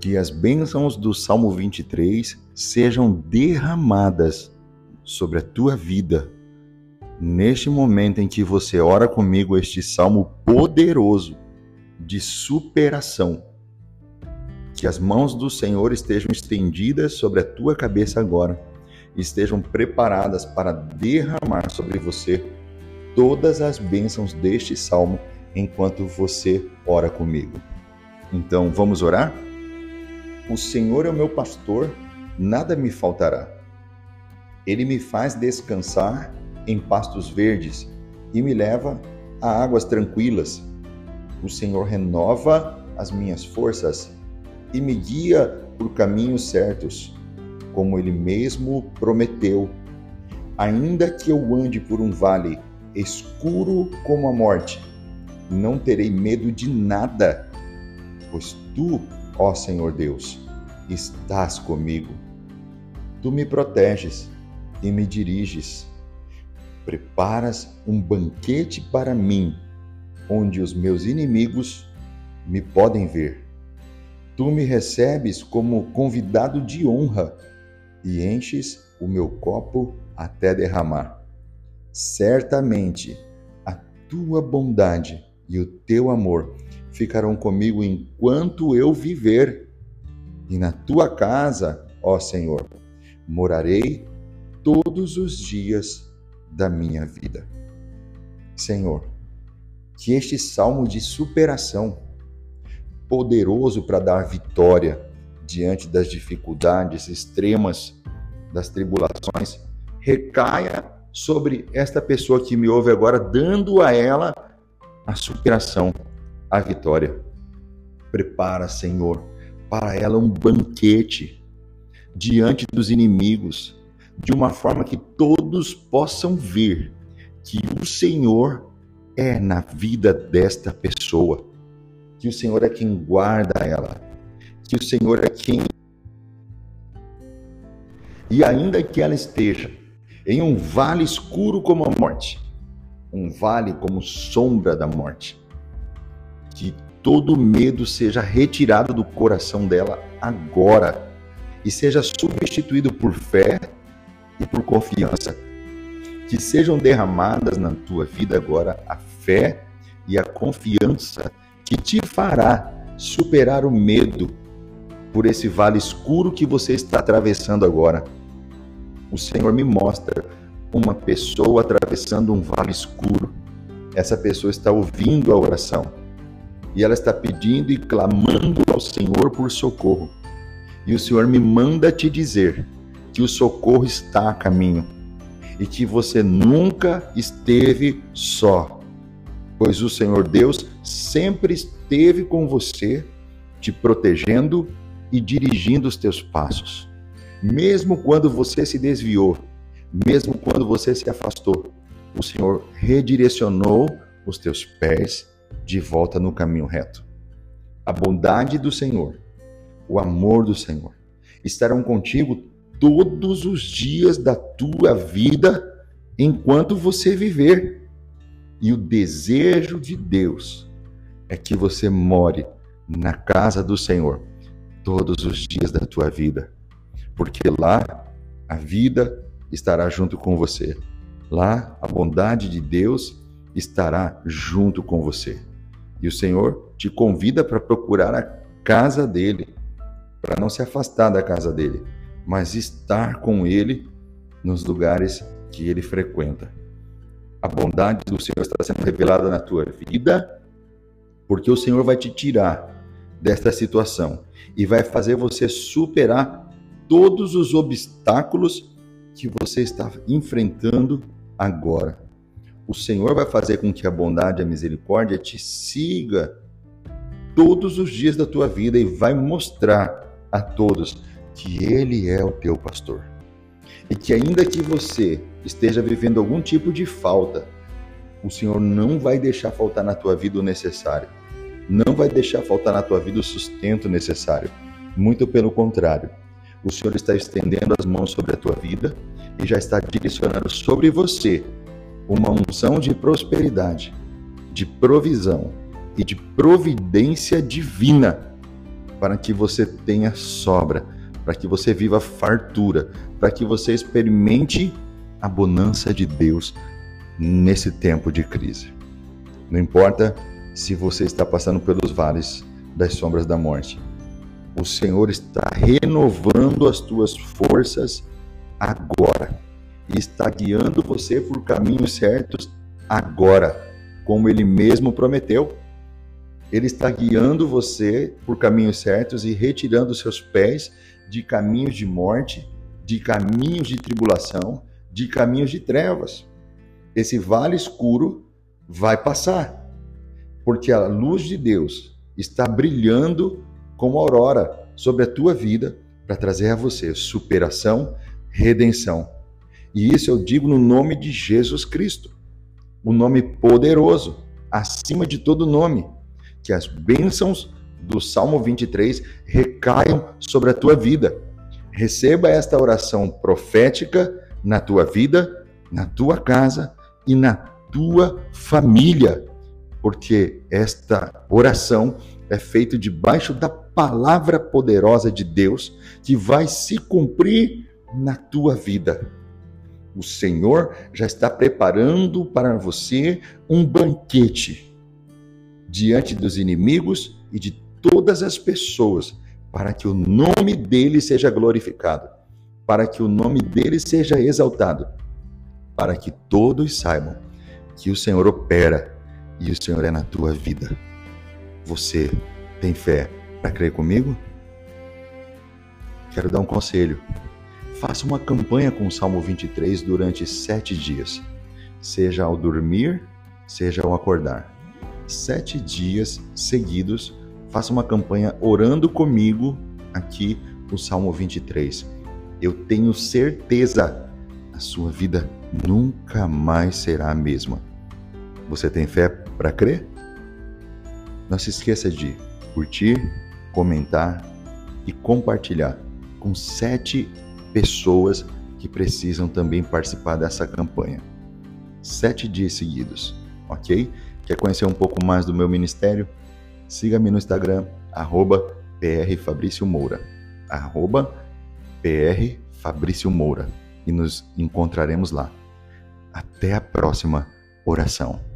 que as bênçãos do Salmo 23 sejam derramadas sobre a tua vida. Neste momento em que você ora comigo este salmo poderoso de superação, que as mãos do Senhor estejam estendidas sobre a tua cabeça agora, estejam preparadas para derramar sobre você todas as bênçãos deste salmo enquanto você ora comigo. Então, vamos orar? O Senhor é o meu pastor, nada me faltará. Ele me faz descansar em pastos verdes e me leva a águas tranquilas. O Senhor renova as minhas forças e me guia por caminhos certos, como ele mesmo prometeu. Ainda que eu ande por um vale escuro como a morte, não terei medo de nada, pois tu, ó Senhor Deus, estás comigo. Tu me proteges e me diriges. Preparas um banquete para mim, onde os meus inimigos me podem ver. Tu me recebes como convidado de honra e enches o meu copo até derramar. Certamente a tua bondade e o teu amor ficarão comigo enquanto eu viver. E na tua casa, ó Senhor, morarei todos os dias da minha vida. Senhor, que este salmo de superação, poderoso para dar vitória diante das dificuldades extremas, das tribulações, recaia sobre esta pessoa que me ouve agora, dando a ela a superação, a vitória. Prepara, Senhor, para ela um banquete diante dos inimigos, de uma forma que todos possam ver que o Senhor é na vida desta pessoa, que o Senhor é quem guarda ela, que o Senhor é quem. E ainda que ela esteja em um vale escuro como a morte, um vale como sombra da morte. Que todo medo seja retirado do coração dela agora e seja substituído por fé e por confiança. Que sejam derramadas na tua vida agora a fé e a confiança que te fará superar o medo por esse vale escuro que você está atravessando agora. O Senhor me mostra uma pessoa atravessando um vale escuro. Essa pessoa está ouvindo a oração e ela está pedindo e clamando ao Senhor por socorro. E o Senhor me manda te dizer que o socorro está a caminho e que você nunca esteve só, pois o Senhor Deus sempre esteve com você, te protegendo e dirigindo os teus passos. Mesmo quando você se desviou, mesmo quando você se afastou, o Senhor redirecionou os teus pés de volta no caminho reto. A bondade do Senhor, o amor do Senhor estarão contigo todos os dias da tua vida enquanto você viver. E o desejo de Deus é que você more na casa do Senhor todos os dias da tua vida, porque lá a vida estará junto com você. Lá a bondade de Deus estará junto com você. E o Senhor te convida para procurar a casa dele, para não se afastar da casa dele, mas estar com ele nos lugares que ele frequenta. A bondade do Senhor está sendo revelada na tua vida, porque o Senhor vai te tirar desta situação e vai fazer você superar todos os obstáculos que você está enfrentando agora. O Senhor vai fazer com que a bondade e a misericórdia te siga todos os dias da tua vida e vai mostrar a todos que Ele é o teu pastor. E que ainda que você esteja vivendo algum tipo de falta, o Senhor não vai deixar faltar na tua vida o necessário. Não vai deixar faltar na tua vida o sustento necessário. Muito pelo contrário o Senhor está estendendo as mãos sobre a tua vida e já está direcionando sobre você uma unção de prosperidade, de provisão e de providência divina para que você tenha sobra, para que você viva fartura, para que você experimente a bonança de Deus nesse tempo de crise. Não importa se você está passando pelos vales das sombras da morte. O Senhor está renovando as tuas forças agora e está guiando você por caminhos certos agora, como ele mesmo prometeu. Ele está guiando você por caminhos certos e retirando seus pés de caminhos de morte, de caminhos de tribulação, de caminhos de trevas. Esse vale escuro vai passar, porque a luz de Deus está brilhando como aurora sobre a tua vida para trazer a você superação, redenção. E isso eu digo no nome de Jesus Cristo, o nome poderoso, acima de todo nome que as bênçãos do Salmo 23 recaiam sobre a tua vida. Receba esta oração profética na tua vida, na tua casa e na tua família, porque esta oração é feita debaixo da palavra poderosa de Deus que vai se cumprir na tua vida. O Senhor já está preparando para você um banquete diante dos inimigos e de todas as pessoas, para que o nome dele seja glorificado, para que o nome dele seja exaltado, para que todos saibam que o Senhor opera e o Senhor é na tua vida. Você tem fé para crer comigo? Quero dar um conselho. Faça uma campanha com o Salmo 23 durante sete dias, seja ao dormir, seja ao acordar sete dias seguidos, faça uma campanha orando comigo aqui no Salmo 23. Eu tenho certeza, a sua vida nunca mais será a mesma. Você tem fé para crer? Não se esqueça de curtir, comentar e compartilhar com sete pessoas que precisam também participar dessa campanha. Sete dias seguidos, ok? Quer conhecer um pouco mais do meu ministério? Siga-me no Instagram, arroba Moura, arroba Moura, e nos encontraremos lá. Até a próxima oração.